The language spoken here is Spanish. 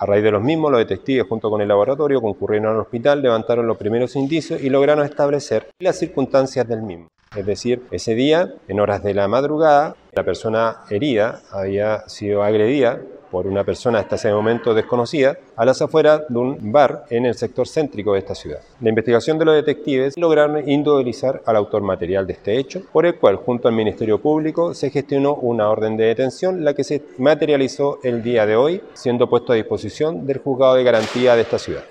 A raíz de los mismos, los detectives junto con el laboratorio concurrieron al hospital, levantaron los primeros indicios y lograron establecer las circunstancias del mismo. Es decir, ese día, en horas de la madrugada, la persona herida había sido agredida por una persona hasta ese momento desconocida a las afueras de un bar en el sector céntrico de esta ciudad. La investigación de los detectives lograron individualizar al autor material de este hecho, por el cual junto al Ministerio Público se gestionó una orden de detención, la que se materializó el día de hoy, siendo puesto a disposición del juzgado de garantía de esta ciudad.